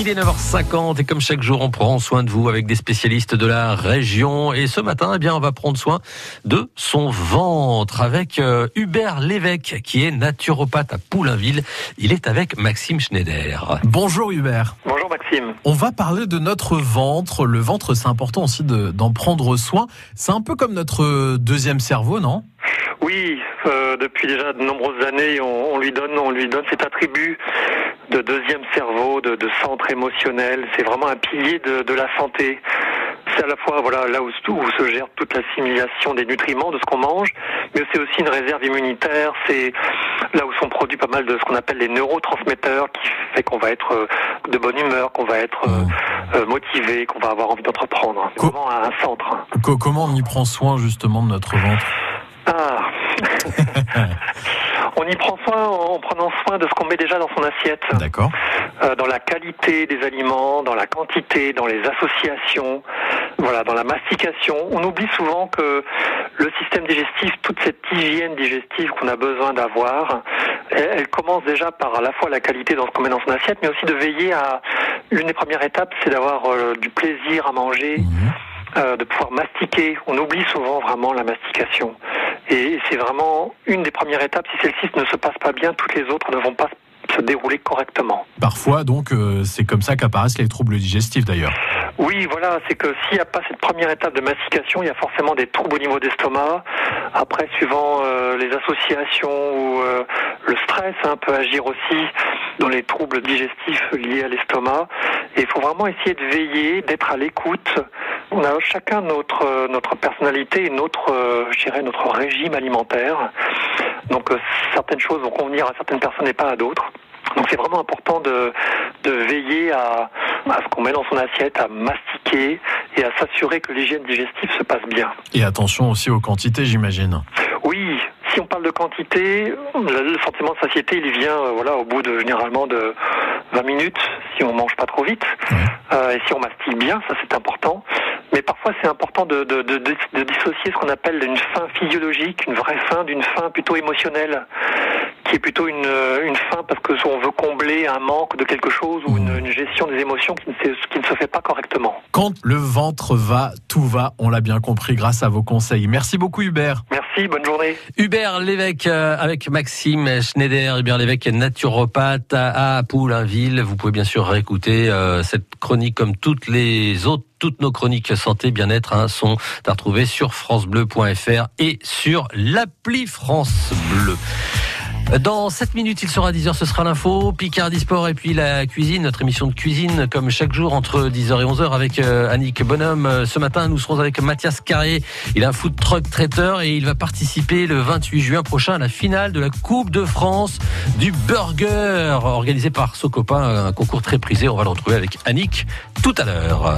Il est 9h50 et comme chaque jour, on prend soin de vous avec des spécialistes de la région. Et ce matin, eh bien, on va prendre soin de son ventre avec euh, Hubert Lévesque, qui est naturopathe à Poulainville. Il est avec Maxime Schneider. Bonjour Hubert. Bonjour Maxime. On va parler de notre ventre. Le ventre, c'est important aussi d'en prendre soin. C'est un peu comme notre deuxième cerveau, non? Oui, euh, depuis déjà de nombreuses années, on, on, lui donne, on lui donne cet attribut de deuxième cerveau, de, de centre émotionnel. C'est vraiment un pilier de, de la santé. C'est à la fois voilà là où, où se gère toute l'assimilation des nutriments de ce qu'on mange, mais c'est aussi une réserve immunitaire. C'est là où sont produits pas mal de ce qu'on appelle les neurotransmetteurs, qui fait qu'on va être euh, de bonne humeur, qu'on va être euh, motivé, qu'on va avoir envie d'entreprendre. C'est vraiment un centre. Comment on y prend soin justement de notre ventre? Ah on y prend soin en prenant soin de ce qu'on met déjà dans son assiette. D'accord. Euh, dans la qualité des aliments, dans la quantité, dans les associations, voilà, dans la mastication. On oublie souvent que le système digestif, toute cette hygiène digestive qu'on a besoin d'avoir, elle, elle, commence déjà par à la fois la qualité dans ce qu'on met dans son assiette, mais aussi de veiller à l'une des premières étapes, c'est d'avoir euh, du plaisir à manger. Mmh. Euh, de pouvoir mastiquer. On oublie souvent vraiment la mastication. Et c'est vraiment une des premières étapes. Si celle-ci ne se passe pas bien, toutes les autres ne vont pas se dérouler correctement. Parfois, donc, euh, c'est comme ça qu'apparaissent les troubles digestifs d'ailleurs. Oui, voilà, c'est que s'il n'y a pas cette première étape de mastication, il y a forcément des troubles au niveau d'estomac. Après, suivant euh, les associations ou euh, le stress, hein, peut agir aussi dans les troubles digestifs liés à l'estomac. Et il faut vraiment essayer de veiller, d'être à l'écoute. On a chacun notre notre personnalité et notre, euh, je dirais, notre régime alimentaire. Donc euh, certaines choses vont convenir à certaines personnes et pas à d'autres. Donc c'est vraiment important de, de veiller à, à ce qu'on met dans son assiette, à mastiquer et à s'assurer que l'hygiène digestive se passe bien. Et attention aussi aux quantités, j'imagine. Oui, si on parle de quantité, le sentiment de satiété, il vient euh, voilà au bout de généralement de 20 minutes si on mange pas trop vite ouais. euh, et si on mastique bien, ça c'est important. Mais parfois c'est important de, de, de, de, dissocier ce qu'on appelle une faim physiologique, une vraie faim d'une faim plutôt émotionnelle qui est plutôt une, une faim parce que on veut combler un manque de quelque chose ou une, une gestion des émotions qui ne, se, qui ne se fait pas correctement. Quand le ventre va, tout va, on l'a bien compris grâce à vos conseils. Merci beaucoup Hubert. Merci, bonne journée. Hubert Lévesque euh, avec Maxime Schneider. Hubert Lévesque est naturopathe à Poulainville. Vous pouvez bien sûr réécouter euh, cette chronique comme toutes les autres toutes nos chroniques santé bien-être hein, sont à retrouver sur francebleu.fr et sur l'appli France Bleu. Dans 7 minutes, il sera 10h, ce sera l'info, Picardie Sport et puis la cuisine, notre émission de cuisine comme chaque jour entre 10h et 11h avec euh, Annick Bonhomme. Ce matin, nous serons avec Mathias Carré. Il a un food truck traiteur et il va participer le 28 juin prochain à la finale de la Coupe de France du burger organisé par Socopa, un concours très prisé. On va le retrouver avec Annick tout à l'heure.